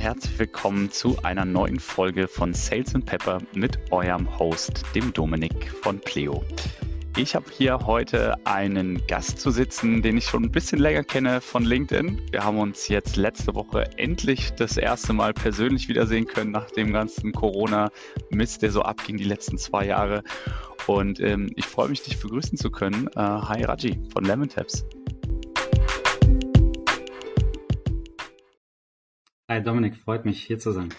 herzlich willkommen zu einer neuen Folge von Sales and Pepper mit eurem Host, dem Dominik von Pleo. Ich habe hier heute einen Gast zu sitzen, den ich schon ein bisschen länger kenne von LinkedIn. Wir haben uns jetzt letzte Woche endlich das erste Mal persönlich wiedersehen können nach dem ganzen Corona-Mist, der so abging die letzten zwei Jahre. Und ähm, ich freue mich, dich begrüßen zu können. Äh, hi Raji von Lemon Taps. Hi Dominik, freut mich hier zu sein.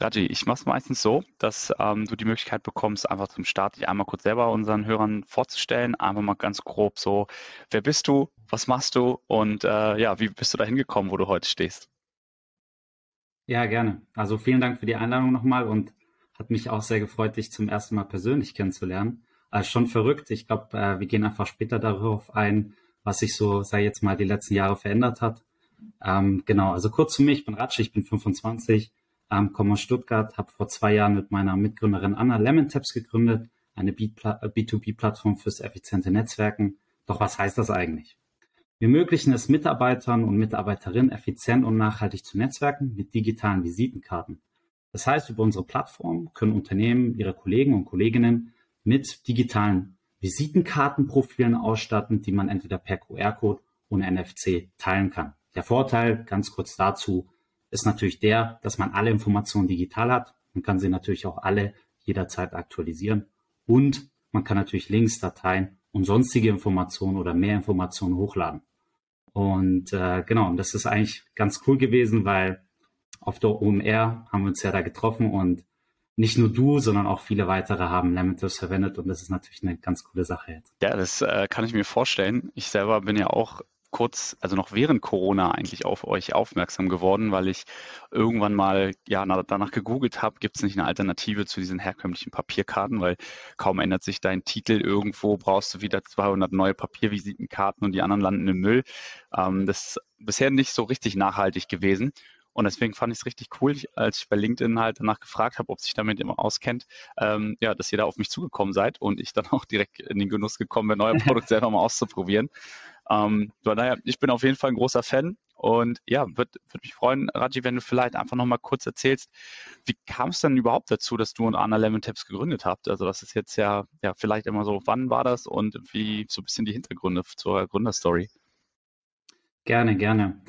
Raji, ich mache es meistens so, dass ähm, du die Möglichkeit bekommst, einfach zum Start dich einmal kurz selber unseren Hörern vorzustellen. Einfach mal ganz grob so, wer bist du, was machst du und äh, ja, wie bist du da hingekommen, wo du heute stehst? Ja, gerne. Also vielen Dank für die Einladung nochmal und hat mich auch sehr gefreut, dich zum ersten Mal persönlich kennenzulernen. Also schon verrückt. Ich glaube, äh, wir gehen einfach später darauf ein, was sich so, sei jetzt mal, die letzten Jahre verändert hat. Ähm, genau, also kurz zu mir, ich bin Ratsch, ich bin 25, ähm, komme aus Stuttgart, habe vor zwei Jahren mit meiner Mitgründerin Anna Lemon Taps gegründet, eine B2B-Plattform fürs effiziente Netzwerken. Doch was heißt das eigentlich? Wir ermöglichen es Mitarbeitern und Mitarbeiterinnen effizient und nachhaltig zu netzwerken mit digitalen Visitenkarten. Das heißt, über unsere Plattform können Unternehmen ihre Kollegen und Kolleginnen mit digitalen Visitenkartenprofilen ausstatten, die man entweder per QR-Code oder NFC teilen kann. Der Vorteil, ganz kurz dazu, ist natürlich der, dass man alle Informationen digital hat. Man kann sie natürlich auch alle jederzeit aktualisieren. Und man kann natürlich Links, Dateien und sonstige Informationen oder mehr Informationen hochladen. Und äh, genau, und das ist eigentlich ganz cool gewesen, weil auf der OMR haben wir uns ja da getroffen und nicht nur du, sondern auch viele weitere haben Lamentus verwendet und das ist natürlich eine ganz coole Sache jetzt. Ja, das äh, kann ich mir vorstellen. Ich selber bin ja auch kurz, also noch während Corona eigentlich auf euch aufmerksam geworden, weil ich irgendwann mal ja danach gegoogelt habe, gibt es nicht eine Alternative zu diesen herkömmlichen Papierkarten, weil kaum ändert sich dein Titel irgendwo, brauchst du wieder 200 neue Papiervisitenkarten und die anderen landen im Müll. Ähm, das ist bisher nicht so richtig nachhaltig gewesen. Und deswegen fand ich es richtig cool, als ich bei LinkedIn halt danach gefragt habe, ob sich damit immer auskennt, ähm, ja, dass ihr da auf mich zugekommen seid und ich dann auch direkt in den Genuss gekommen bin, euer Produkt selber mal auszuprobieren. Ähm, von daher, ich bin auf jeden Fall ein großer Fan und ja, würde würd mich freuen, Raji, wenn du vielleicht einfach nochmal kurz erzählst, wie kam es denn überhaupt dazu, dass du und Anna Lemon Taps gegründet habt? Also das ist jetzt ja, ja vielleicht immer so, wann war das und wie so ein bisschen die Hintergründe zur Gründerstory? Gerne, gerne.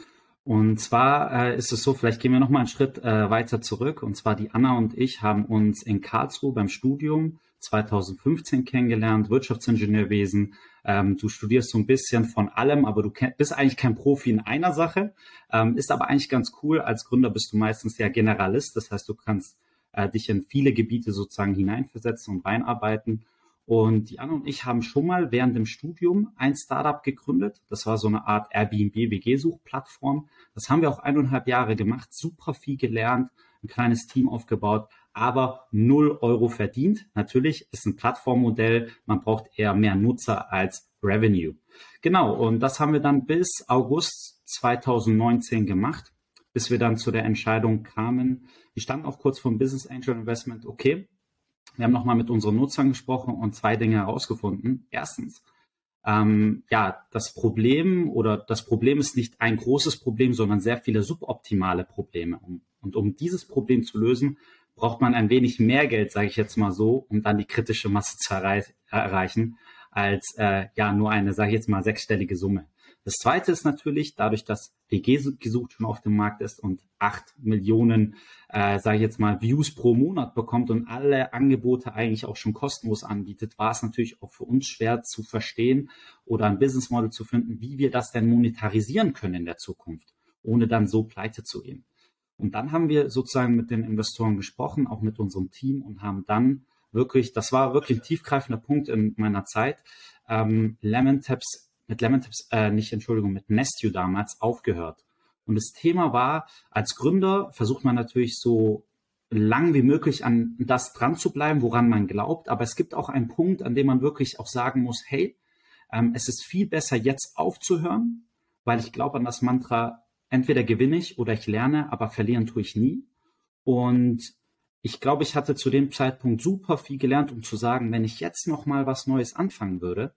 Und zwar äh, ist es so, vielleicht gehen wir noch mal einen Schritt äh, weiter zurück. Und zwar die Anna und ich haben uns in Karlsruhe beim Studium 2015 kennengelernt, Wirtschaftsingenieurwesen. Ähm, du studierst so ein bisschen von allem, aber du bist eigentlich kein Profi in einer Sache. Ähm, ist aber eigentlich ganz cool. Als Gründer bist du meistens ja Generalist. Das heißt, du kannst äh, dich in viele Gebiete sozusagen hineinversetzen und reinarbeiten. Und Anna und ich haben schon mal während dem Studium ein Startup gegründet. Das war so eine Art Airbnb-WG-Suchplattform. Das haben wir auch eineinhalb Jahre gemacht, super viel gelernt, ein kleines Team aufgebaut, aber null Euro verdient. Natürlich ist ein Plattformmodell, man braucht eher mehr Nutzer als Revenue. Genau, und das haben wir dann bis August 2019 gemacht, bis wir dann zu der Entscheidung kamen. Wir standen auch kurz vor Business Angel Investment. Okay, wir haben nochmal mit unseren Nutzern gesprochen und zwei Dinge herausgefunden. Erstens, ähm, ja, das Problem oder das Problem ist nicht ein großes Problem, sondern sehr viele suboptimale Probleme. Und um dieses Problem zu lösen, braucht man ein wenig mehr Geld, sage ich jetzt mal so, um dann die kritische Masse zu erreichen, als äh, ja nur eine, sage ich jetzt mal, sechsstellige Summe. Das zweite ist natürlich, dadurch, dass WG gesucht schon auf dem Markt ist und acht Millionen, äh, sage ich jetzt mal, Views pro Monat bekommt und alle Angebote eigentlich auch schon kostenlos anbietet, war es natürlich auch für uns schwer zu verstehen oder ein Business Model zu finden, wie wir das denn monetarisieren können in der Zukunft, ohne dann so pleite zu gehen. Und dann haben wir sozusagen mit den Investoren gesprochen, auch mit unserem Team und haben dann wirklich, das war wirklich ein tiefgreifender Punkt in meiner Zeit, ähm, Lemon Taps mit Lemon Tips, äh, nicht Entschuldigung, mit Nestio damals aufgehört. Und das Thema war, als Gründer versucht man natürlich so lang wie möglich an das dran zu bleiben, woran man glaubt. Aber es gibt auch einen Punkt, an dem man wirklich auch sagen muss, hey, ähm, es ist viel besser jetzt aufzuhören, weil ich glaube an das Mantra, entweder gewinne ich oder ich lerne, aber verlieren tue ich nie. Und ich glaube, ich hatte zu dem Zeitpunkt super viel gelernt, um zu sagen, wenn ich jetzt noch mal was Neues anfangen würde,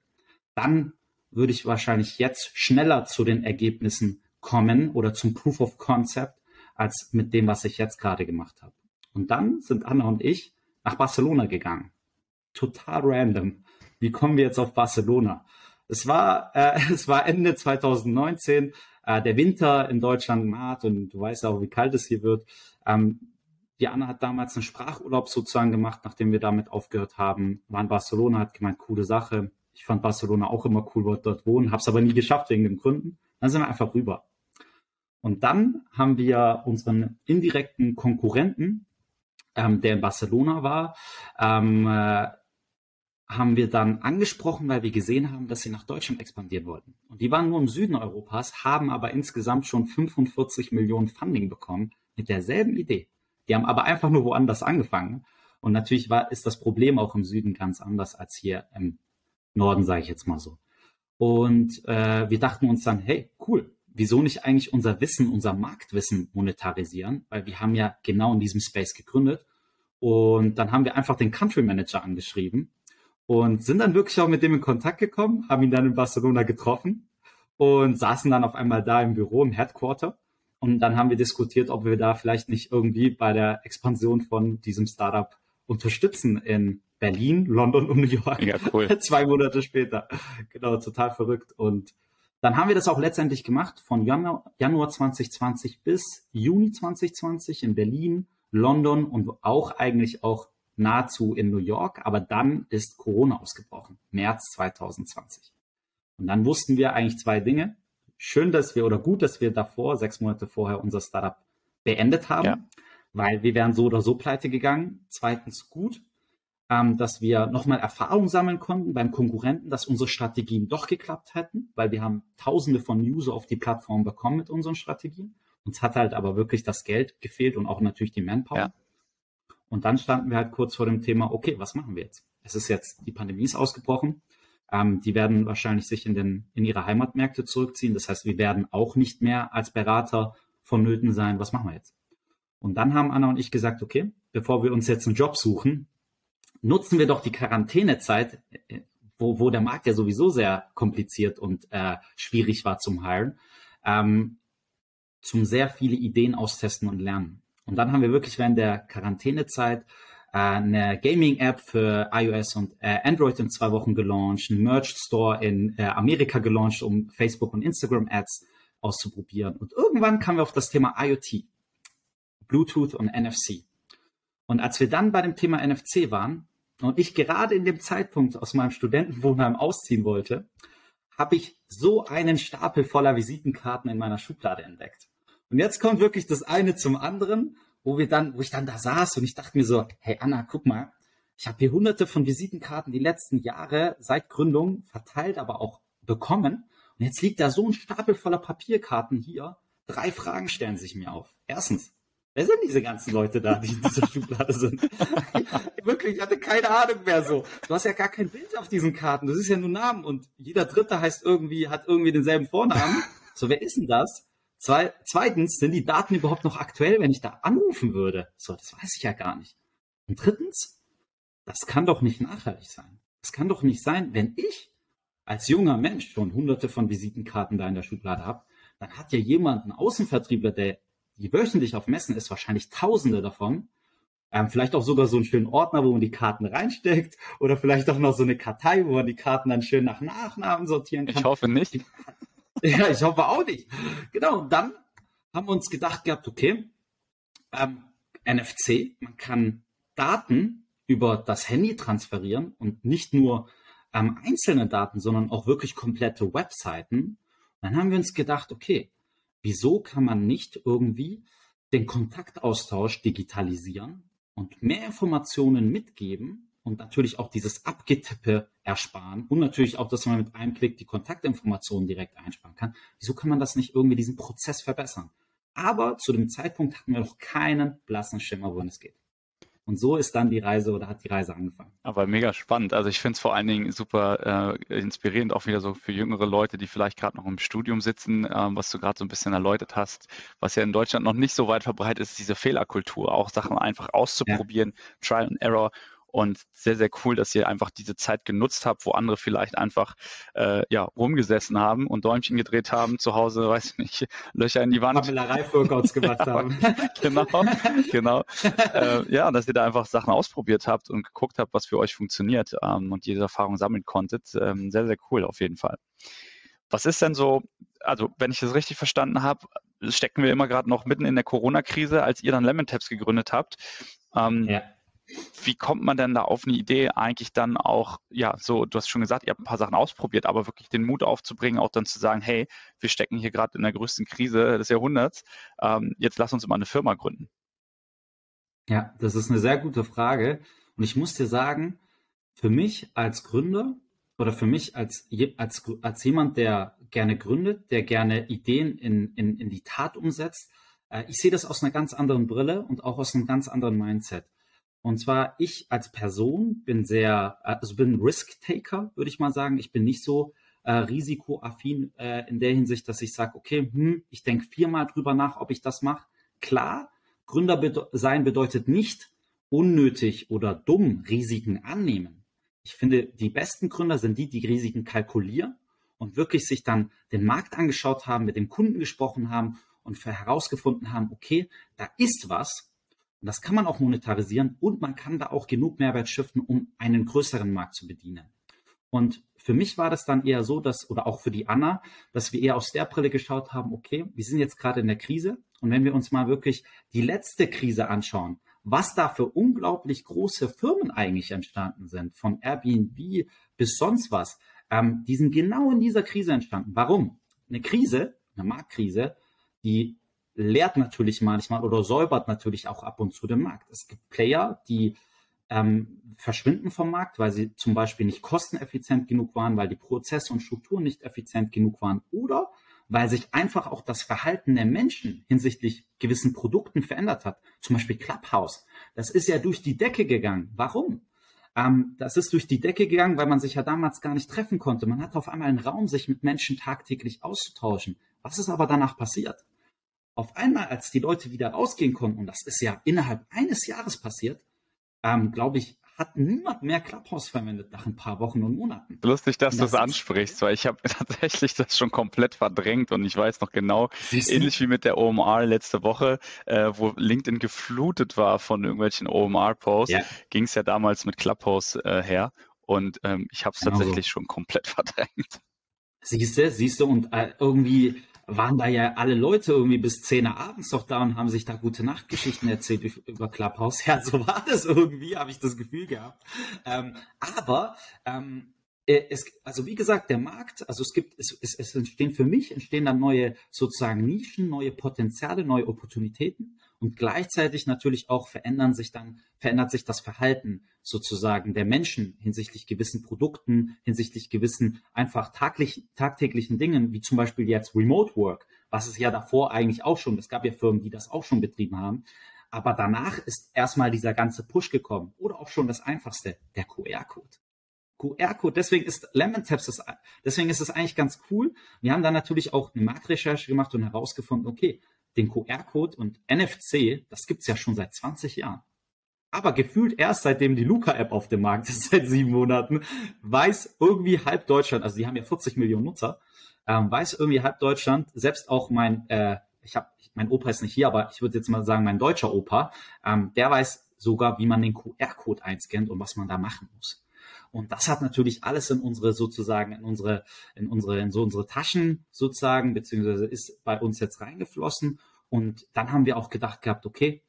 dann würde ich wahrscheinlich jetzt schneller zu den Ergebnissen kommen oder zum Proof of Concept, als mit dem, was ich jetzt gerade gemacht habe. Und dann sind Anna und ich nach Barcelona gegangen. Total random. Wie kommen wir jetzt auf Barcelona? Es war, äh, es war Ende 2019, äh, der Winter in Deutschland naht und du weißt auch, wie kalt es hier wird. Ähm, die Anna hat damals einen Sprachurlaub sozusagen gemacht, nachdem wir damit aufgehört haben. War in Barcelona, hat gemeint, coole Sache. Ich fand Barcelona auch immer cool, wollte dort wohnen, habe es aber nie geschafft wegen den Gründen. Dann sind wir einfach rüber. Und dann haben wir unseren indirekten Konkurrenten, ähm, der in Barcelona war, ähm, äh, haben wir dann angesprochen, weil wir gesehen haben, dass sie nach Deutschland expandieren wollten. Und die waren nur im Süden Europas, haben aber insgesamt schon 45 Millionen Funding bekommen mit derselben Idee. Die haben aber einfach nur woanders angefangen. Und natürlich war, ist das Problem auch im Süden ganz anders als hier im Norden, sage ich jetzt mal so. Und äh, wir dachten uns dann, hey, cool, wieso nicht eigentlich unser Wissen, unser Marktwissen monetarisieren? Weil wir haben ja genau in diesem Space gegründet. Und dann haben wir einfach den Country Manager angeschrieben und sind dann wirklich auch mit dem in Kontakt gekommen, haben ihn dann in Barcelona getroffen und saßen dann auf einmal da im Büro, im Headquarter. Und dann haben wir diskutiert, ob wir da vielleicht nicht irgendwie bei der Expansion von diesem Startup unterstützen in Berlin, London und New York. Ja, cool. Zwei Monate später. Genau, total verrückt. Und dann haben wir das auch letztendlich gemacht von Januar, Januar 2020 bis Juni 2020 in Berlin, London und auch eigentlich auch nahezu in New York. Aber dann ist Corona ausgebrochen, März 2020. Und dann wussten wir eigentlich zwei Dinge schön, dass wir oder gut, dass wir davor, sechs Monate vorher, unser Startup beendet haben, ja. weil wir wären so oder so pleite gegangen. Zweitens gut, ähm, dass wir nochmal Erfahrung sammeln konnten beim Konkurrenten, dass unsere Strategien doch geklappt hätten, weil wir haben tausende von User auf die Plattform bekommen mit unseren Strategien. Uns hat halt aber wirklich das Geld gefehlt und auch natürlich die Manpower. Ja. Und dann standen wir halt kurz vor dem Thema, okay, was machen wir jetzt? Es ist jetzt, die Pandemie ist ausgebrochen. Ähm, die werden wahrscheinlich sich in, den, in ihre Heimatmärkte zurückziehen. Das heißt, wir werden auch nicht mehr als Berater vonnöten sein. Was machen wir jetzt? Und dann haben Anna und ich gesagt, okay, bevor wir uns jetzt einen Job suchen, nutzen wir doch die Quarantänezeit, äh, wo, wo der Markt ja sowieso sehr kompliziert und äh, schwierig war zum Heilen, ähm, zum sehr viele Ideen austesten und lernen. Und dann haben wir wirklich während der Quarantänezeit eine Gaming-App für iOS und äh, Android in zwei Wochen gelauncht, einen Merged Store in äh, Amerika gelauncht, um Facebook und Instagram Ads auszuprobieren. Und irgendwann kamen wir auf das Thema IoT, Bluetooth und NFC. Und als wir dann bei dem Thema NFC waren und ich gerade in dem Zeitpunkt aus meinem Studentenwohnheim ausziehen wollte, habe ich so einen Stapel voller Visitenkarten in meiner Schublade entdeckt. Und jetzt kommt wirklich das eine zum anderen wo wir dann, wo ich dann da saß und ich dachte mir so, hey Anna, guck mal, ich habe hier hunderte von Visitenkarten die letzten Jahre seit Gründung verteilt, aber auch bekommen. Und jetzt liegt da so ein Stapel voller Papierkarten hier. Drei Fragen stellen sich mir auf. Erstens, wer sind diese ganzen Leute da, die in dieser Schublade sind? Wirklich, ich hatte keine Ahnung mehr so. Du hast ja gar kein Bild auf diesen Karten. Das ist ja nur Namen und jeder Dritte heißt irgendwie, hat irgendwie denselben Vornamen. So, wer ist denn das? Zwei, zweitens, sind die Daten überhaupt noch aktuell, wenn ich da anrufen würde? So, das weiß ich ja gar nicht. Und drittens, das kann doch nicht nachhaltig sein. Das kann doch nicht sein, wenn ich als junger Mensch schon hunderte von Visitenkarten da in der Schublade habe, dann hat ja jemand, ein Außenvertriebler, der die wöchentlich auf Messen ist, wahrscheinlich tausende davon. Ähm, vielleicht auch sogar so einen schönen Ordner, wo man die Karten reinsteckt oder vielleicht auch noch so eine Kartei, wo man die Karten dann schön nach Nachnamen sortieren kann. Ich hoffe nicht. Ja, ich hoffe auch nicht. Genau, und dann haben wir uns gedacht gehabt, okay, ähm, NFC, man kann Daten über das Handy transferieren und nicht nur ähm, einzelne Daten, sondern auch wirklich komplette Webseiten. Dann haben wir uns gedacht, okay, wieso kann man nicht irgendwie den Kontaktaustausch digitalisieren und mehr Informationen mitgeben und natürlich auch dieses Abgetippe ersparen und natürlich auch, dass man mit einem Klick die Kontaktinformationen direkt einsparen kann. Wieso kann man das nicht irgendwie diesen Prozess verbessern? Aber zu dem Zeitpunkt hatten wir noch keinen blassen Schimmer, wohin es geht. Und so ist dann die Reise oder hat die Reise angefangen. Aber mega spannend. Also ich finde es vor allen Dingen super äh, inspirierend, auch wieder so für jüngere Leute, die vielleicht gerade noch im Studium sitzen, äh, was du gerade so ein bisschen erläutert hast, was ja in Deutschland noch nicht so weit verbreitet ist, diese Fehlerkultur, auch Sachen einfach auszuprobieren, ja. Trial and Error Und sehr, sehr cool, dass ihr einfach diese Zeit genutzt habt, wo andere vielleicht einfach äh, ja, rumgesessen haben und Däumchen gedreht haben, zu Hause, weiß ich nicht, Löcher in die Wand. Pammelerei-Workouts gemacht haben. genau, genau. äh, ja, dass ihr da einfach Sachen ausprobiert habt und geguckt habt, was für euch funktioniert ähm, und diese Erfahrung sammeln konntet. Ähm, sehr, sehr cool auf jeden Fall. Was ist denn so, also wenn ich das richtig verstanden habe, stecken wir immer gerade noch mitten in der Corona-Krise, als ihr dann Lemon Tabs gegründet habt. Ähm, ja. Wie kommt man denn da auf eine Idee, eigentlich dann auch, ja, so, du hast schon gesagt, ihr habt ein paar Sachen ausprobiert, aber wirklich den Mut aufzubringen, auch dann zu sagen, hey, wir stecken hier gerade in der größten Krise des Jahrhunderts, ähm, jetzt lass uns mal eine Firma gründen. Ja, das ist eine sehr gute Frage. Und ich muss dir sagen, für mich als Gründer oder für mich als, als, als jemand, der gerne gründet, der gerne Ideen in, in, in die Tat umsetzt, äh, ich sehe das aus einer ganz anderen Brille und auch aus einem ganz anderen Mindset. Und zwar ich als Person bin sehr, also bin Risk-Taker, würde ich mal sagen. Ich bin nicht so äh, risikoaffin äh, in der Hinsicht, dass ich sage, okay, hm, ich denke viermal drüber nach, ob ich das mache. Klar, Gründer bede sein bedeutet nicht unnötig oder dumm Risiken annehmen. Ich finde, die besten Gründer sind die, die Risiken kalkulieren und wirklich sich dann den Markt angeschaut haben, mit dem Kunden gesprochen haben und herausgefunden haben, okay, da ist was und das kann man auch monetarisieren und man kann da auch genug Mehrwert stiften, um einen größeren Markt zu bedienen. Und für mich war das dann eher so, dass, oder auch für die Anna, dass wir eher aus der Brille geschaut haben, okay, wir sind jetzt gerade in der Krise und wenn wir uns mal wirklich die letzte Krise anschauen, was da für unglaublich große Firmen eigentlich entstanden sind, von Airbnb bis sonst was, ähm, die sind genau in dieser Krise entstanden. Warum? Eine Krise, eine Marktkrise, die leert natürlich manchmal oder säubert natürlich auch ab und zu den Markt. Es gibt Player, die ähm, verschwinden vom Markt, weil sie zum Beispiel nicht kosteneffizient genug waren, weil die Prozesse und Strukturen nicht effizient genug waren oder weil sich einfach auch das Verhalten der Menschen hinsichtlich gewissen Produkten verändert hat. Zum Beispiel Clubhouse. Das ist ja durch die Decke gegangen. Warum? Ähm, das ist durch die Decke gegangen, weil man sich ja damals gar nicht treffen konnte. Man hatte auf einmal einen Raum, sich mit Menschen tagtäglich auszutauschen. Was ist aber danach passiert? Auf einmal, als die Leute wieder rausgehen konnten, und das ist ja innerhalb eines Jahres passiert, ähm, glaube ich, hat niemand mehr Clubhouse verwendet nach ein paar Wochen und Monaten. Lustig, dass das du es ansprichst, weil ich habe tatsächlich das schon komplett verdrängt und ich weiß noch genau, ähnlich wie mit der OMR letzte Woche, äh, wo LinkedIn geflutet war von irgendwelchen OMR-Posts, ja. ging es ja damals mit Clubhouse äh, her und ähm, ich habe es genau tatsächlich so. schon komplett verdrängt. Siehst du, siehst du, und äh, irgendwie waren da ja alle Leute irgendwie bis 10 Uhr abends doch da und haben sich da gute Nachtgeschichten erzählt über Clubhouse. Ja, so war das irgendwie, habe ich das Gefühl gehabt. Ähm, aber ähm, äh, es, also wie gesagt, der Markt, also es gibt, es, es, es entstehen für mich, entstehen dann neue sozusagen Nischen, neue Potenziale, neue Opportunitäten und gleichzeitig natürlich auch verändern sich dann, verändert sich das Verhalten sozusagen der Menschen hinsichtlich gewissen Produkten, hinsichtlich gewissen einfach taglich, tagtäglichen Dingen, wie zum Beispiel jetzt Remote Work, was es ja davor eigentlich auch schon, es gab ja Firmen, die das auch schon betrieben haben. Aber danach ist erstmal dieser ganze Push gekommen. Oder auch schon das einfachste, der QR-Code. QR-Code, deswegen ist Lemon Taps, deswegen ist es eigentlich ganz cool. Wir haben dann natürlich auch eine Marktrecherche gemacht und herausgefunden, okay, den QR-Code und NFC, das gibt's ja schon seit 20 Jahren. Aber gefühlt erst seitdem die Luca-App auf dem Markt ist, seit sieben Monaten, weiß irgendwie halb Deutschland, also die haben ja 40 Millionen Nutzer, ähm, weiß irgendwie halb Deutschland, selbst auch mein, äh, ich habe, mein Opa ist nicht hier, aber ich würde jetzt mal sagen, mein deutscher Opa, ähm, der weiß sogar, wie man den QR-Code einscannt und was man da machen muss. Und das hat natürlich alles in unsere sozusagen, in unsere, in unsere, in so unsere Taschen sozusagen, beziehungsweise ist bei uns jetzt reingeflossen. Und dann haben wir auch gedacht gehabt, okay,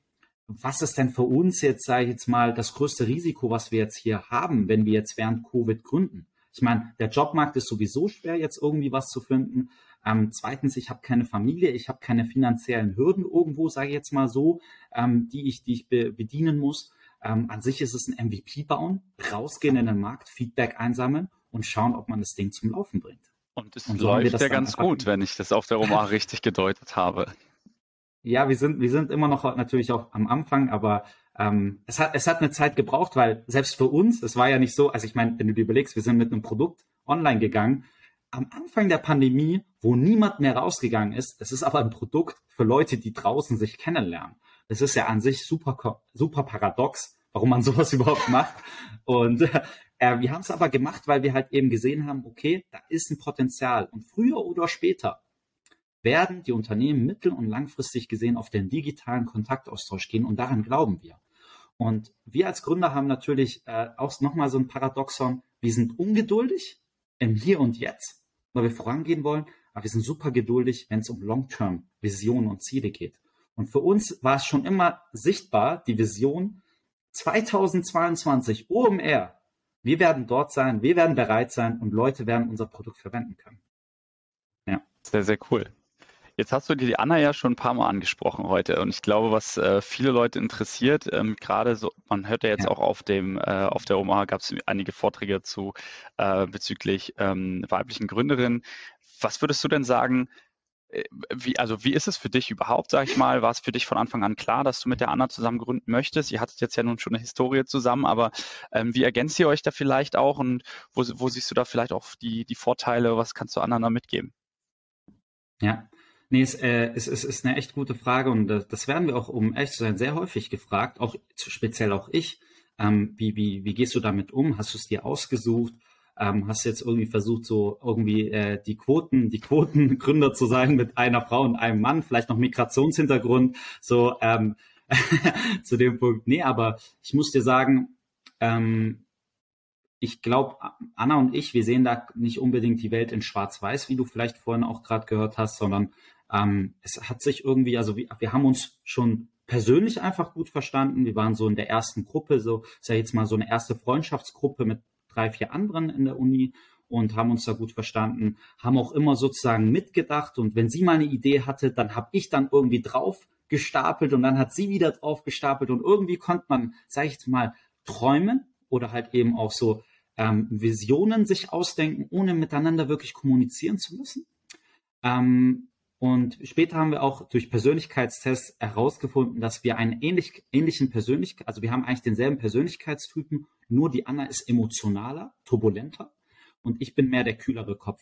was ist denn für uns jetzt, sage ich jetzt mal, das größte Risiko, was wir jetzt hier haben, wenn wir jetzt während Covid gründen? Ich meine, der Jobmarkt ist sowieso schwer, jetzt irgendwie was zu finden. Ähm, zweitens, ich habe keine Familie, ich habe keine finanziellen Hürden irgendwo, sage ich jetzt mal so, ähm, die ich, die ich be bedienen muss. Ähm, an sich ist es ein MVP bauen, rausgehen in den Markt, Feedback einsammeln und schauen, ob man das Ding zum Laufen bringt. Und es und so läuft ja ganz gut, wenn ich das auf der Romar richtig gedeutet habe. Ja, wir sind, wir sind immer noch natürlich auch am Anfang, aber ähm, es, hat, es hat eine Zeit gebraucht, weil selbst für uns, es war ja nicht so, also ich meine, wenn du dir überlegst, wir sind mit einem Produkt online gegangen, am Anfang der Pandemie, wo niemand mehr rausgegangen ist, es ist aber ein Produkt für Leute, die draußen sich kennenlernen. Das ist ja an sich super, super paradox, warum man sowas überhaupt macht. Und äh, wir haben es aber gemacht, weil wir halt eben gesehen haben, okay, da ist ein Potenzial. Und früher oder später werden die Unternehmen mittel- und langfristig gesehen auf den digitalen Kontaktaustausch gehen und daran glauben wir. Und wir als Gründer haben natürlich äh, auch nochmal so ein Paradoxon. Wir sind ungeduldig im Hier und Jetzt, weil wir vorangehen wollen, aber wir sind super geduldig, wenn es um Long-Term-Visionen und Ziele geht. Und für uns war es schon immer sichtbar, die Vision 2022 OMR. Wir werden dort sein, wir werden bereit sein und Leute werden unser Produkt verwenden können. Ja. Sehr, sehr cool. Jetzt hast du dir die Anna ja schon ein paar Mal angesprochen heute und ich glaube, was äh, viele Leute interessiert, ähm, gerade so, man hört ja jetzt ja. auch auf dem, äh, auf der OMA gab es einige Vorträge zu äh, bezüglich ähm, weiblichen Gründerinnen. Was würdest du denn sagen, wie, also wie ist es für dich überhaupt, sag ich mal? War es für dich von Anfang an klar, dass du mit der Anna zusammen gründen möchtest? Ihr hattet jetzt ja nun schon eine Historie zusammen, aber ähm, wie ergänzt ihr euch da vielleicht auch und wo, wo siehst du da vielleicht auch die, die Vorteile? Was kannst du Anna da mitgeben? Ja, Nee, es, äh, es, es ist eine echt gute Frage und das, das werden wir auch, um echt zu sein, sehr häufig gefragt, auch speziell auch ich. Ähm, wie, wie, wie gehst du damit um? Hast du es dir ausgesucht? Ähm, hast jetzt irgendwie versucht, so irgendwie äh, die Quoten, die Quotengründer zu sein mit einer Frau und einem Mann, vielleicht noch Migrationshintergrund, so ähm, zu dem Punkt. Nee, aber ich muss dir sagen, ähm, ich glaube, Anna und ich, wir sehen da nicht unbedingt die Welt in Schwarz-Weiß, wie du vielleicht vorhin auch gerade gehört hast, sondern ähm, es hat sich irgendwie, also wir, wir haben uns schon persönlich einfach gut verstanden. Wir waren so in der ersten Gruppe, so ist ja jetzt mal so eine erste Freundschaftsgruppe mit drei, vier anderen in der Uni und haben uns da gut verstanden, haben auch immer sozusagen mitgedacht und wenn sie mal eine Idee hatte, dann habe ich dann irgendwie drauf gestapelt und dann hat sie wieder drauf gestapelt und irgendwie konnte man, sage ich mal, träumen oder halt eben auch so ähm, Visionen sich ausdenken, ohne miteinander wirklich kommunizieren zu müssen. Ähm, und später haben wir auch durch Persönlichkeitstests herausgefunden, dass wir einen ähnlich, ähnlichen Persönlichkeit, also wir haben eigentlich denselben Persönlichkeitstypen, nur die Anna ist emotionaler, turbulenter und ich bin mehr der kühlere Kopf.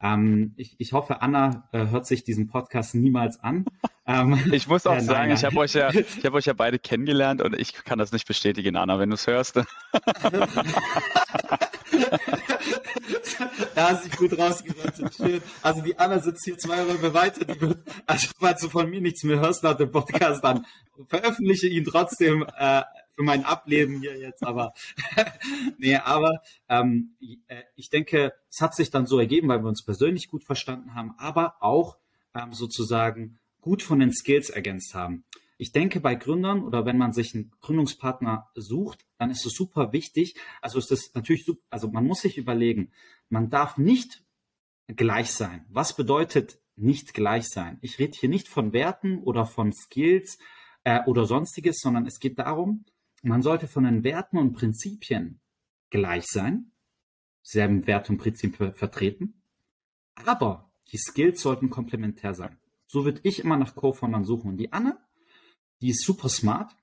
Ähm, ich, ich hoffe, Anna äh, hört sich diesen Podcast niemals an. Ähm, ich muss auch äh, sagen, nein, ich habe euch, ja, hab euch ja beide kennengelernt und ich kann das nicht bestätigen, Anna, wenn du es hörst. da hast du dich gut rausgerettet. Also die Anna sitzt hier zwei Räume weiter. Die wird, also falls du von mir nichts mehr hörst nach dem Podcast, dann veröffentliche ihn trotzdem äh, für mein Ableben hier jetzt. Aber nee, aber ähm, äh, ich denke, es hat sich dann so ergeben, weil wir uns persönlich gut verstanden haben, aber auch ähm, sozusagen gut von den Skills ergänzt haben. Ich denke, bei Gründern oder wenn man sich einen Gründungspartner sucht, dann ist es super wichtig. Also ist es natürlich, also man muss sich überlegen, man darf nicht gleich sein. Was bedeutet nicht gleich sein? Ich rede hier nicht von Werten oder von Skills äh, oder sonstiges, sondern es geht darum, man sollte von den Werten und Prinzipien gleich sein, selben Werte und Prinzipien vertreten, aber die Skills sollten komplementär sein. So würde ich immer nach Co-Foundern suchen. Und die Anne die ist super smart,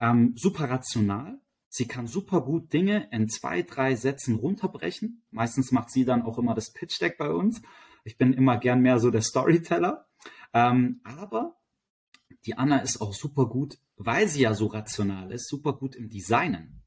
ähm, super rational. Sie kann super gut Dinge in zwei, drei Sätzen runterbrechen. Meistens macht sie dann auch immer das Pitch Deck bei uns. Ich bin immer gern mehr so der Storyteller. Ähm, aber die Anna ist auch super gut, weil sie ja so rational ist, super gut im Designen.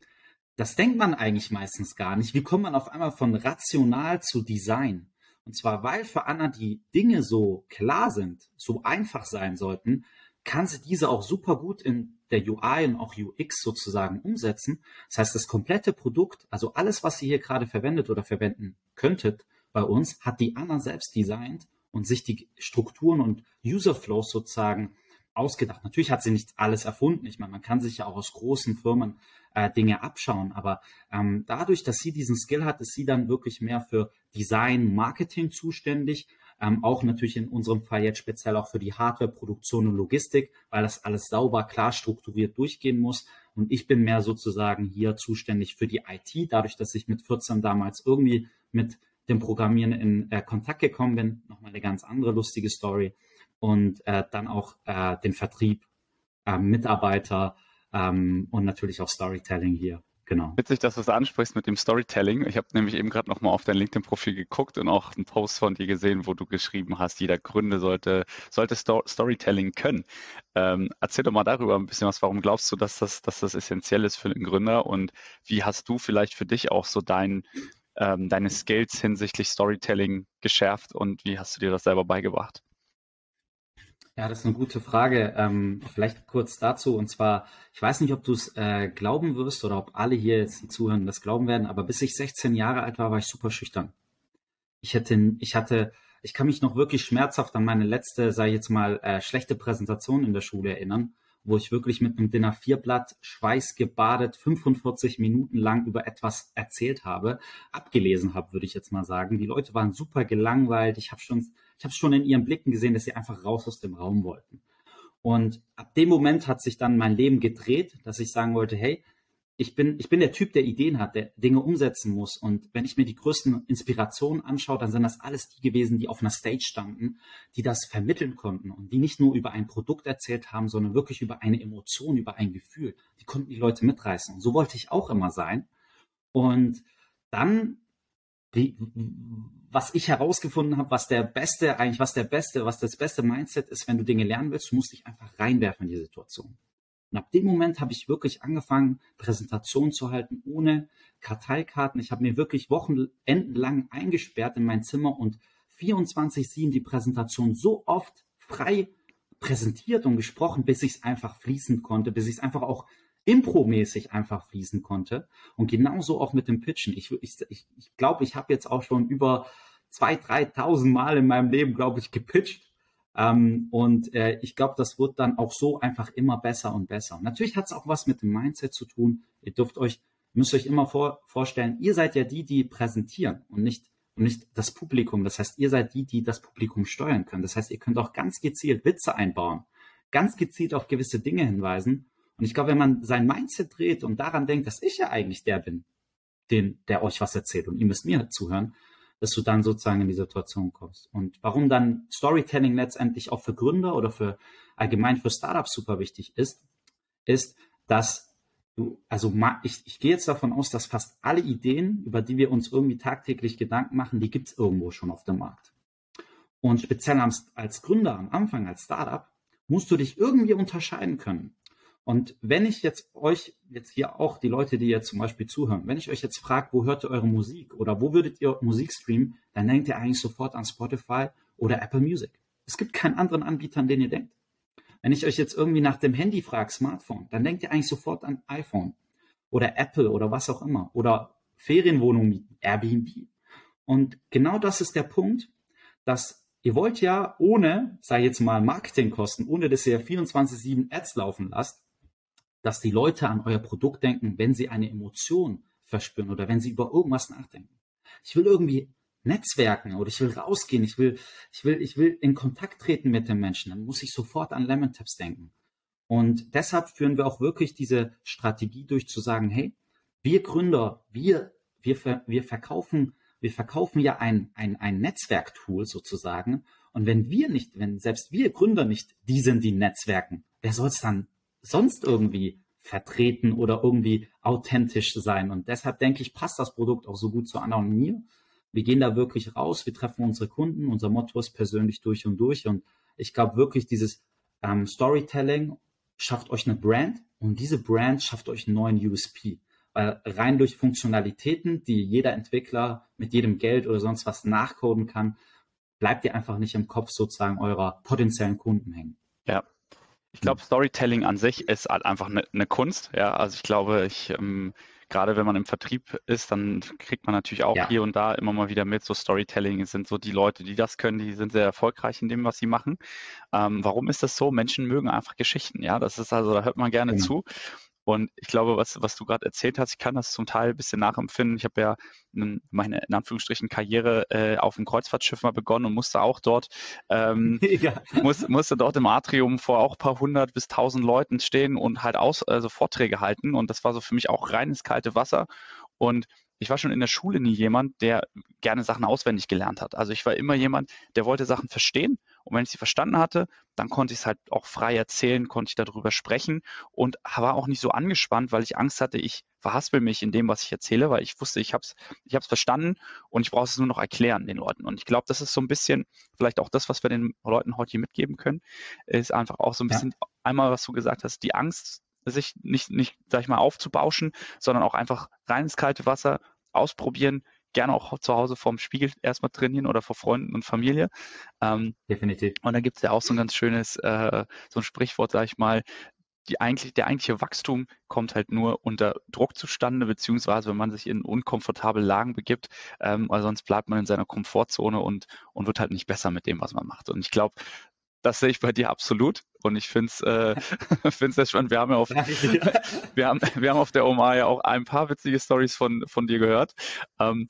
Das denkt man eigentlich meistens gar nicht. Wie kommt man auf einmal von rational zu Design? Und zwar, weil für Anna die Dinge so klar sind, so einfach sein sollten, kann sie diese auch super gut in der UI und auch UX sozusagen umsetzen. Das heißt, das komplette Produkt, also alles, was ihr hier gerade verwendet oder verwenden könntet bei uns, hat die Anna selbst designt und sich die Strukturen und User Flows sozusagen ausgedacht. Natürlich hat sie nicht alles erfunden. Ich meine, man kann sich ja auch aus großen Firmen äh, Dinge abschauen, aber ähm, dadurch, dass sie diesen Skill hat, ist sie dann wirklich mehr für Design, Marketing zuständig ähm, auch natürlich in unserem Fall jetzt speziell auch für die Hardware, Produktion und Logistik, weil das alles sauber, klar strukturiert durchgehen muss. Und ich bin mehr sozusagen hier zuständig für die IT, dadurch, dass ich mit 14 damals irgendwie mit dem Programmieren in äh, Kontakt gekommen bin. Nochmal eine ganz andere lustige Story. Und äh, dann auch äh, den Vertrieb, äh, Mitarbeiter ähm, und natürlich auch Storytelling hier Genau. Witzig, dass du es ansprichst mit dem Storytelling. Ich habe nämlich eben gerade nochmal auf dein LinkedIn-Profil geguckt und auch einen Post von dir gesehen, wo du geschrieben hast, jeder Gründer sollte, sollte Sto Storytelling können. Ähm, erzähl doch mal darüber ein bisschen was. Warum glaubst du, dass das, dass das essentiell ist für einen Gründer und wie hast du vielleicht für dich auch so dein, ähm, deine Skills hinsichtlich Storytelling geschärft und wie hast du dir das selber beigebracht? Ja, das ist eine gute Frage. Ähm, vielleicht kurz dazu. Und zwar, ich weiß nicht, ob du es äh, glauben wirst oder ob alle hier jetzt, zuhören, das glauben werden, aber bis ich 16 Jahre alt war, war ich super schüchtern. Ich hätte, ich hatte, ich kann mich noch wirklich schmerzhaft an meine letzte, sage ich jetzt mal, äh, schlechte Präsentation in der Schule erinnern, wo ich wirklich mit einem Dinner 4 Blatt schweißgebadet 45 Minuten lang über etwas erzählt habe, abgelesen habe, würde ich jetzt mal sagen. Die Leute waren super gelangweilt. Ich habe schon ich habe schon in ihren Blicken gesehen, dass sie einfach raus aus dem Raum wollten. Und ab dem Moment hat sich dann mein Leben gedreht, dass ich sagen wollte, hey, ich bin, ich bin der Typ, der Ideen hat, der Dinge umsetzen muss. Und wenn ich mir die größten Inspirationen anschaue, dann sind das alles die gewesen, die auf einer Stage standen, die das vermitteln konnten und die nicht nur über ein Produkt erzählt haben, sondern wirklich über eine Emotion, über ein Gefühl. Die konnten die Leute mitreißen. Und so wollte ich auch immer sein. Und dann wie, was ich herausgefunden habe, was der beste, eigentlich was der beste, was das beste Mindset ist, wenn du Dinge lernen willst, du musst dich einfach reinwerfen in die Situation. Und ab dem Moment habe ich wirklich angefangen, Präsentationen zu halten ohne Karteikarten. Ich habe mir wirklich wochenendenlang eingesperrt in mein Zimmer und 24-7 die Präsentation so oft frei präsentiert und gesprochen, bis ich es einfach fließen konnte, bis ich es einfach auch impromäßig einfach fließen konnte. Und genauso auch mit dem Pitchen. Ich, ich, ich, ich glaube, ich habe jetzt auch schon über 2.000, 3.000 Mal in meinem Leben, glaube ich, gepitcht. Ähm, und äh, ich glaube, das wird dann auch so einfach immer besser und besser. natürlich hat es auch was mit dem Mindset zu tun. Ihr dürft euch, müsst euch immer vor, vorstellen, ihr seid ja die, die präsentieren und nicht und nicht das Publikum. Das heißt, ihr seid die, die das Publikum steuern können. Das heißt, ihr könnt auch ganz gezielt Witze einbauen, ganz gezielt auf gewisse Dinge hinweisen und ich glaube, wenn man sein Mindset dreht und daran denkt, dass ich ja eigentlich der bin, den, der euch was erzählt und ihr müsst mir zuhören, dass du dann sozusagen in die Situation kommst. Und warum dann Storytelling letztendlich auch für Gründer oder für allgemein für Startups super wichtig ist, ist, dass du, also ich, ich gehe jetzt davon aus, dass fast alle Ideen, über die wir uns irgendwie tagtäglich Gedanken machen, die gibt es irgendwo schon auf dem Markt. Und speziell als, als Gründer am Anfang, als Startup, musst du dich irgendwie unterscheiden können. Und wenn ich jetzt euch, jetzt hier auch die Leute, die jetzt zum Beispiel zuhören, wenn ich euch jetzt frage, wo hört ihr eure Musik oder wo würdet ihr Musik streamen, dann denkt ihr eigentlich sofort an Spotify oder Apple Music. Es gibt keinen anderen Anbieter, an den ihr denkt. Wenn ich euch jetzt irgendwie nach dem Handy frage, Smartphone, dann denkt ihr eigentlich sofort an iPhone oder Apple oder was auch immer oder Ferienwohnung mieten, Airbnb. Und genau das ist der Punkt, dass ihr wollt ja ohne, sage ich jetzt mal, Marketingkosten, ohne dass ihr 24-7 Ads laufen lasst, dass die Leute an euer Produkt denken, wenn sie eine Emotion verspüren oder wenn sie über irgendwas nachdenken. Ich will irgendwie Netzwerken oder ich will rausgehen, ich will, ich will, ich will in Kontakt treten mit den Menschen, dann muss ich sofort an Lemon Taps denken. Und deshalb führen wir auch wirklich diese Strategie durch zu sagen, hey, wir Gründer, wir, wir, wir verkaufen, wir verkaufen ja ein, ein, ein Netzwerktool sozusagen. Und wenn wir nicht, wenn selbst wir Gründer nicht die sind, die Netzwerken, wer soll es dann sonst irgendwie vertreten oder irgendwie authentisch sein. Und deshalb denke ich, passt das Produkt auch so gut zu Anna und mir. Wir gehen da wirklich raus, wir treffen unsere Kunden, unser Motto ist persönlich durch und durch. Und ich glaube wirklich, dieses ähm, Storytelling schafft euch eine Brand und diese Brand schafft euch einen neuen USP. Weil rein durch Funktionalitäten, die jeder Entwickler mit jedem Geld oder sonst was nachcoden kann, bleibt ihr einfach nicht im Kopf sozusagen eurer potenziellen Kunden hängen. Ja, ich glaube, Storytelling an sich ist halt einfach eine, eine Kunst. Ja, also ich glaube, ich ähm, gerade wenn man im Vertrieb ist, dann kriegt man natürlich auch ja. hier und da immer mal wieder mit. So Storytelling sind so die Leute, die das können, die sind sehr erfolgreich in dem, was sie machen. Ähm, warum ist das so? Menschen mögen einfach Geschichten. Ja, das ist also, da hört man gerne mhm. zu. Und ich glaube, was, was du gerade erzählt hast, ich kann das zum Teil ein bisschen nachempfinden. Ich habe ja meine, in Anführungsstrichen, Karriere äh, auf dem Kreuzfahrtschiff mal begonnen und musste auch dort, ähm, ja. muss, musste dort im Atrium vor auch ein paar hundert bis tausend Leuten stehen und halt aus, also Vorträge halten. Und das war so für mich auch reines kalte Wasser. Und ich war schon in der Schule nie jemand, der gerne Sachen auswendig gelernt hat. Also ich war immer jemand, der wollte Sachen verstehen Und wenn ich sie verstanden hatte, dann konnte ich es halt auch frei erzählen, konnte ich darüber sprechen und war auch nicht so angespannt, weil ich Angst hatte, ich verhaspel mich in dem, was ich erzähle, weil ich wusste, ich habe es ich hab's verstanden und ich brauche es nur noch erklären den Leuten. Und ich glaube, das ist so ein bisschen vielleicht auch das, was wir den Leuten heute hier mitgeben können, ist einfach auch so ein bisschen ja. einmal, was du gesagt hast, die Angst, sich nicht, nicht, sag ich mal, aufzubauschen, sondern auch einfach rein ins kalte Wasser ausprobieren, gerne auch zu Hause vorm Spiegel erstmal trainieren oder vor Freunden und Familie. Ähm, Definitiv. Und da gibt es ja auch so ein ganz schönes, äh, so ein Sprichwort, sage ich mal, die eigentlich, der eigentliche Wachstum kommt halt nur unter Druck zustande, beziehungsweise wenn man sich in unkomfortable Lagen begibt, ähm, weil sonst bleibt man in seiner Komfortzone und, und wird halt nicht besser mit dem, was man macht. Und ich glaube, das sehe ich bei dir absolut. Und ich finde es äh, sehr spannend. Wir haben ja auf, wir haben, wir haben auf der Omar ja auch ein paar witzige Stories von, von dir gehört. Ähm,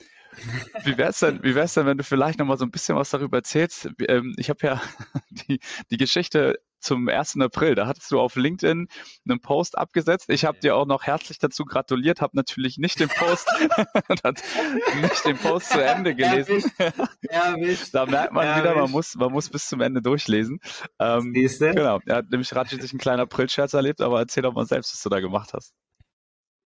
wie wäre es denn, wie wär's denn, wenn du vielleicht noch mal so ein bisschen was darüber erzählst? Ähm, ich habe ja die, die Geschichte zum 1. April. Da hattest du auf LinkedIn einen Post abgesetzt. Ich habe dir auch noch herzlich dazu gratuliert, habe natürlich nicht den Post, nicht den Post zu Ende gelesen. Erwischt. Da merkt man Erwischt. wieder, man muss, man muss bis zum Ende durchlesen. Ähm, genau. Er hat nämlich gerade sich ein kleiner April-Scherz erlebt, aber erzähl doch mal selbst, was du da gemacht hast.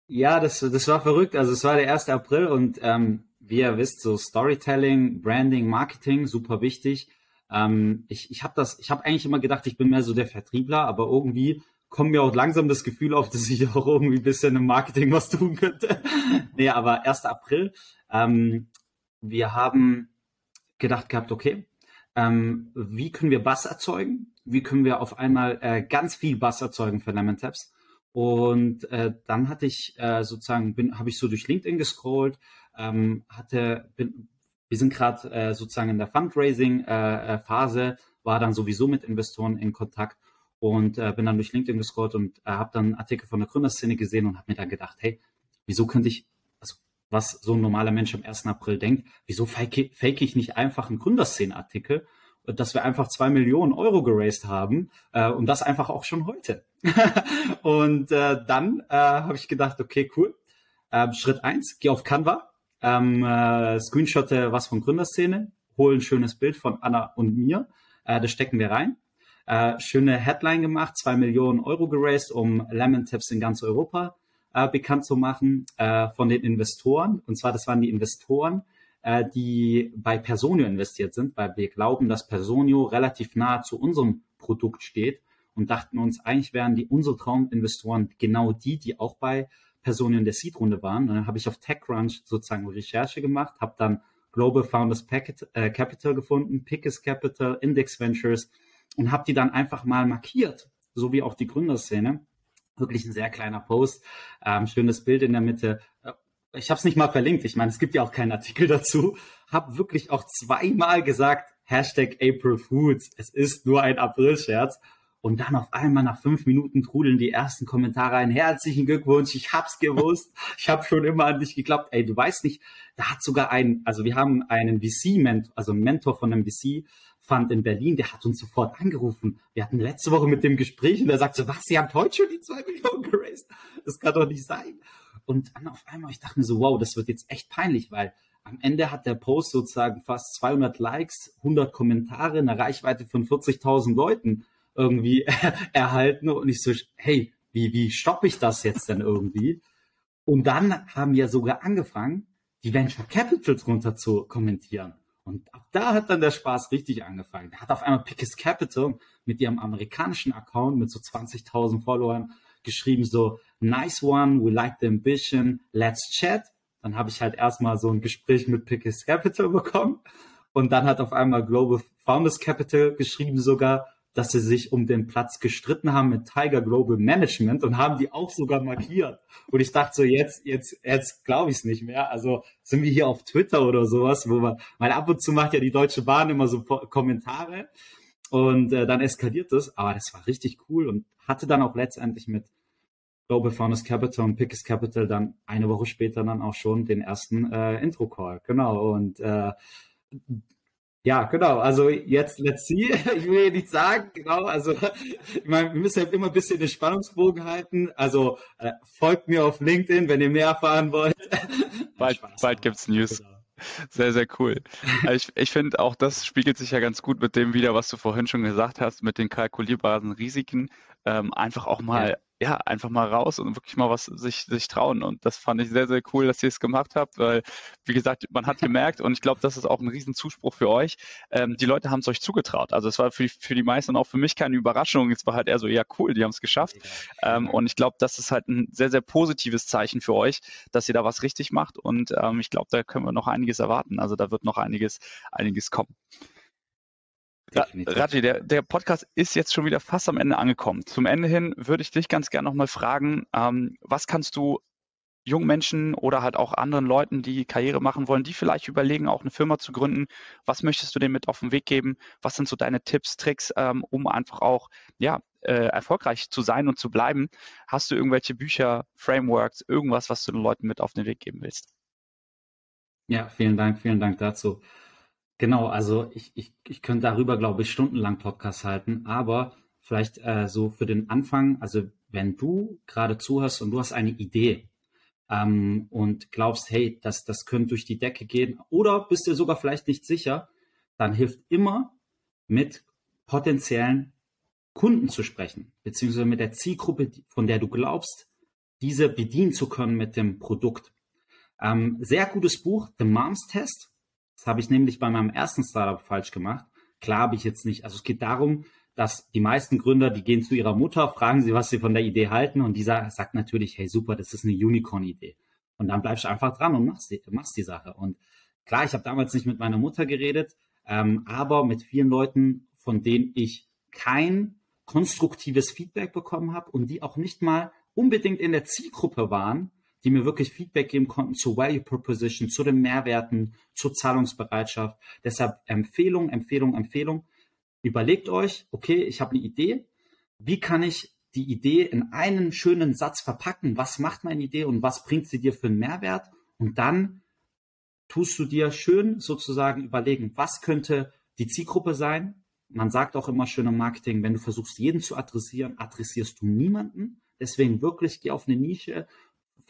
Ja, das, das war verrückt. Also es war der 1. April und ähm, wie ihr wisst, so Storytelling, Branding, Marketing, super wichtig. Ähm, ich ich habe das, eigentlich immer gedacht, ich bin mehr so der Vertriebler, aber irgendwie kommt mir auch langsam das Gefühl auf, dass ich auch irgendwie ein bisschen im Marketing was tun könnte. nee, aber 1. April. Ähm, wir haben gedacht gehabt, okay, ähm, wie können wir Bass erzeugen? Wie können wir auf einmal äh, ganz viel Bass erzeugen für Lemon Taps? Und äh, dann hatte ich äh, sozusagen, habe ich so durch LinkedIn gescrollt, ähm, hatte, bin, wir sind gerade äh, sozusagen in der Fundraising-Phase, äh, war dann sowieso mit Investoren in Kontakt und äh, bin dann durch LinkedIn gescrollt und äh, habe dann Artikel von der Gründerszene gesehen und habe mir dann gedacht, hey, wieso könnte ich, also was so ein normaler Mensch am 1. April denkt, wieso fake, fake ich nicht einfach einen Gründerszene-Artikel, dass wir einfach zwei Millionen Euro geraced haben äh, und das einfach auch schon heute. und äh, dann äh, habe ich gedacht, okay, cool. Äh, Schritt eins, geh auf Canva, ähm, äh, screenshotte was von Gründerszene, hol ein schönes Bild von Anna und mir, äh, das stecken wir rein. Äh, schöne Headline gemacht, zwei Millionen Euro geraced, um Lemon Tips in ganz Europa äh, bekannt zu machen äh, von den Investoren. Und zwar, das waren die Investoren, äh, die bei Personio investiert sind, weil wir glauben, dass Personio relativ nah zu unserem Produkt steht und dachten uns, eigentlich wären die unsere Trauminvestoren genau die, die auch bei Personen in der Seed-Runde waren. Dann habe ich auf TechCrunch sozusagen Recherche gemacht, habe dann Global Founders Packet, äh, Capital gefunden, Pickers Capital, Index Ventures und habe die dann einfach mal markiert, so wie auch die Gründerszene. Wirklich ein sehr kleiner Post, ähm, schönes Bild in der Mitte. Äh, ich habe es nicht mal verlinkt, ich meine, es gibt ja auch keinen Artikel dazu. Habe wirklich auch zweimal gesagt, Hashtag April Foods, es ist nur ein April-Scherz und dann auf einmal nach fünf Minuten trudeln die ersten Kommentare ein. Herzlichen Glückwunsch, ich hab's gewusst. ich habe schon immer an dich geglaubt. Ey, du weißt nicht, da hat sogar ein, also wir haben einen VC-Mentor, also einen Mentor von einem VC, fand in Berlin, der hat uns sofort angerufen. Wir hatten letzte Woche mit dem Gespräch und er sagte so, was, Sie haben heute schon die zwei Millionen geraced? Das kann doch nicht sein. Und dann auf einmal, ich dachte mir so, wow, das wird jetzt echt peinlich, weil am Ende hat der Post sozusagen fast 200 Likes, 100 Kommentare, eine Reichweite von 40.000 Leuten irgendwie erhalten und ich so, hey, wie, wie stoppe ich das jetzt denn irgendwie? Und dann haben wir sogar angefangen, die Venture Capital drunter zu kommentieren. Und ab da hat dann der Spaß richtig angefangen. Da hat auf einmal Pickest Capital mit ihrem amerikanischen Account mit so 20.000 Followern geschrieben so, nice one, we like the ambition, let's chat. Dann habe ich halt erstmal so ein Gespräch mit Pickest Capital bekommen. Und dann hat auf einmal Global Founders Capital geschrieben sogar, dass sie sich um den Platz gestritten haben mit Tiger Global Management und haben die auch sogar markiert. Und ich dachte so, jetzt, jetzt, jetzt glaube ich es nicht mehr. Also sind wir hier auf Twitter oder sowas, wo man, weil ab und zu macht ja die Deutsche Bahn immer so Kommentare und äh, dann eskaliert das. Aber das war richtig cool und hatte dann auch letztendlich mit Global Founders Capital und Pickers Capital dann eine Woche später dann auch schon den ersten äh, Intro-Call. Genau. Und äh, ja, genau. Also jetzt let's see. Ich will hier nicht sagen, genau. Also ich meine, wir müssen halt immer ein bisschen den Spannungsbogen halten. Also äh, folgt mir auf LinkedIn, wenn ihr mehr erfahren wollt. Bald, bald gibt's News. Genau. Sehr, sehr cool. Ich, ich finde auch, das spiegelt sich ja ganz gut mit dem wieder, was du vorhin schon gesagt hast, mit den kalkulierbaren Risiken. Ähm, einfach auch mal ja ja, einfach mal raus und wirklich mal was sich, sich trauen. Und das fand ich sehr, sehr cool, dass ihr es gemacht habt, weil, wie gesagt, man hat gemerkt und ich glaube, das ist auch ein Riesenzuspruch für euch. Ähm, die Leute haben es euch zugetraut. Also es war für, für die meisten auch für mich keine Überraschung. Es war halt eher so, ja, cool, die haben es geschafft. Ähm, und ich glaube, das ist halt ein sehr, sehr positives Zeichen für euch, dass ihr da was richtig macht. Und ähm, ich glaube, da können wir noch einiges erwarten. Also da wird noch einiges, einiges kommen. Raji, der, der Podcast ist jetzt schon wieder fast am Ende angekommen. Zum Ende hin würde ich dich ganz gerne nochmal fragen, ähm, was kannst du jungen Menschen oder halt auch anderen Leuten, die Karriere machen wollen, die vielleicht überlegen, auch eine Firma zu gründen, was möchtest du denen mit auf den Weg geben? Was sind so deine Tipps, Tricks, ähm, um einfach auch ja, äh, erfolgreich zu sein und zu bleiben? Hast du irgendwelche Bücher, Frameworks, irgendwas, was du den Leuten mit auf den Weg geben willst? Ja, vielen Dank, vielen Dank dazu. Genau, also ich, ich, ich könnte darüber, glaube ich, stundenlang Podcast halten, aber vielleicht äh, so für den Anfang, also wenn du gerade zuhörst und du hast eine Idee ähm, und glaubst, hey, das, das könnte durch die Decke gehen oder bist dir sogar vielleicht nicht sicher, dann hilft immer mit potenziellen Kunden zu sprechen, beziehungsweise mit der Zielgruppe, von der du glaubst, diese bedienen zu können mit dem Produkt. Ähm, sehr gutes Buch, The Moms Test das habe ich nämlich bei meinem ersten Startup falsch gemacht. Klar habe ich jetzt nicht. Also es geht darum, dass die meisten Gründer, die gehen zu ihrer Mutter, fragen sie, was sie von der Idee halten und die sagt, sagt natürlich, hey super, das ist eine Unicorn-Idee. Und dann bleibst du einfach dran und machst die, machst die Sache. Und klar, ich habe damals nicht mit meiner Mutter geredet, ähm, aber mit vielen Leuten, von denen ich kein konstruktives Feedback bekommen habe und die auch nicht mal unbedingt in der Zielgruppe waren, die mir wirklich Feedback geben konnten zur Value Proposition, zu den Mehrwerten, zur Zahlungsbereitschaft. Deshalb Empfehlung, Empfehlung, Empfehlung. Überlegt euch, okay, ich habe eine Idee. Wie kann ich die Idee in einen schönen Satz verpacken? Was macht meine Idee und was bringt sie dir für einen Mehrwert? Und dann tust du dir schön sozusagen überlegen, was könnte die Zielgruppe sein? Man sagt auch immer schön im Marketing, wenn du versuchst, jeden zu adressieren, adressierst du niemanden. Deswegen wirklich geh auf eine Nische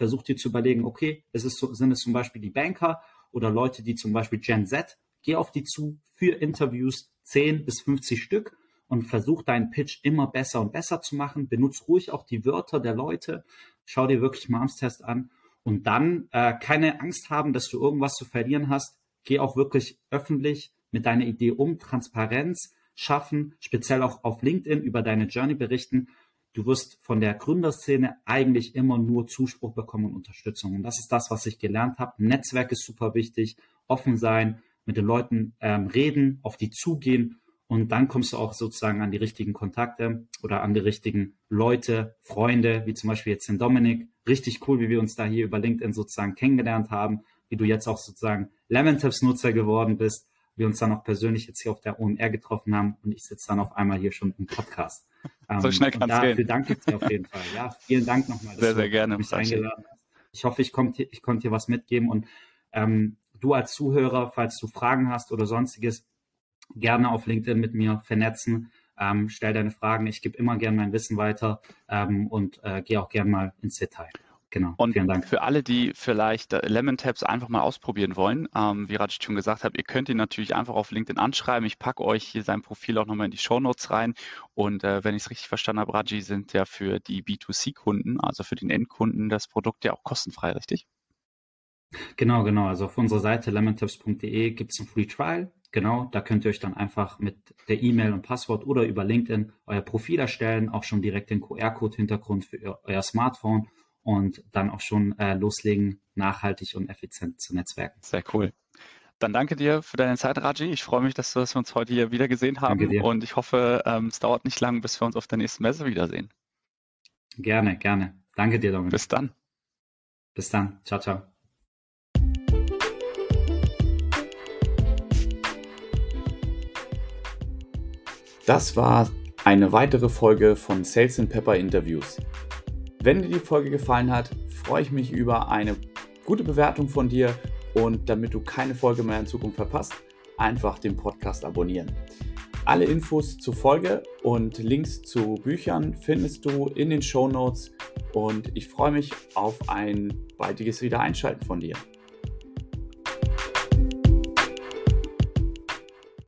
versucht dir zu überlegen, okay, es ist, sind es zum Beispiel die Banker oder Leute, die zum Beispiel Gen Z, geh auf die zu für Interviews 10 bis 50 Stück und versuch deinen Pitch immer besser und besser zu machen. Benutz ruhig auch die Wörter der Leute. Schau dir wirklich Moms-Test an und dann äh, keine Angst haben, dass du irgendwas zu verlieren hast. Geh auch wirklich öffentlich mit deiner Idee um, Transparenz schaffen, speziell auch auf LinkedIn über deine Journey berichten du wirst von der Gründerszene eigentlich immer nur Zuspruch bekommen und Unterstützung. Und das ist das, was ich gelernt habe. Netzwerk ist super wichtig, offen sein, mit den Leuten ähm, reden, auf die zugehen und dann kommst du auch sozusagen an die richtigen Kontakte oder an die richtigen Leute, Freunde, wie zum Beispiel jetzt den Dominik. Richtig cool, wie wir uns da hier über LinkedIn sozusagen kennengelernt haben, wie du jetzt auch sozusagen Lemon Tips Nutzer geworden bist, wir uns dann auch persönlich jetzt hier auf der OMR getroffen haben und ich sitze dann auf einmal hier schon im Podcast. so ähm, schnell kann es gehen. Dafür danke ich dir auf jeden Fall. Ja, vielen Dank nochmal, dass sehr, sehr gerne, mich eingeladen hast. Ich hoffe, ich, konnte, ich konnte dir was mitgeben und ähm, du als Zuhörer, falls du Fragen hast oder sonstiges, gerne auf LinkedIn mit mir vernetzen. Ähm, stell deine Fragen. Ich gebe immer gerne mein Wissen weiter ähm, und äh, gehe auch gerne mal ins Detail. Genau. Und vielen Dank. Für alle, die vielleicht äh, Lemon Tabs einfach mal ausprobieren wollen, ähm, wie Raj schon gesagt hat, ihr könnt ihn natürlich einfach auf LinkedIn anschreiben. Ich packe euch hier sein Profil auch nochmal in die Show Notes rein. Und äh, wenn ich es richtig verstanden habe, Raji, sind ja für die B2C-Kunden, also für den Endkunden, das Produkt ja auch kostenfrei, richtig? Genau, genau. Also auf unserer Seite lemontips.de gibt es ein Free Trial. Genau, da könnt ihr euch dann einfach mit der E-Mail und Passwort oder über LinkedIn euer Profil erstellen, auch schon direkt den QR-Code-Hintergrund für euer Smartphone und dann auch schon äh, loslegen, nachhaltig und effizient zu netzwerken. Sehr cool. Dann danke dir für deine Zeit, Raji. Ich freue mich, dass wir uns heute hier wieder gesehen haben und ich hoffe, ähm, es dauert nicht lang, bis wir uns auf der nächsten Messe wiedersehen. Gerne, gerne. Danke dir, Dominik. Bis dann. Bis dann. Ciao, ciao. Das war eine weitere Folge von Sales Pepper Interviews. Wenn dir die Folge gefallen hat, freue ich mich über eine gute Bewertung von dir und damit du keine Folge mehr in Zukunft verpasst, einfach den Podcast abonnieren. Alle Infos zur Folge und Links zu Büchern findest du in den Show Notes und ich freue mich auf ein baldiges Wiedereinschalten von dir.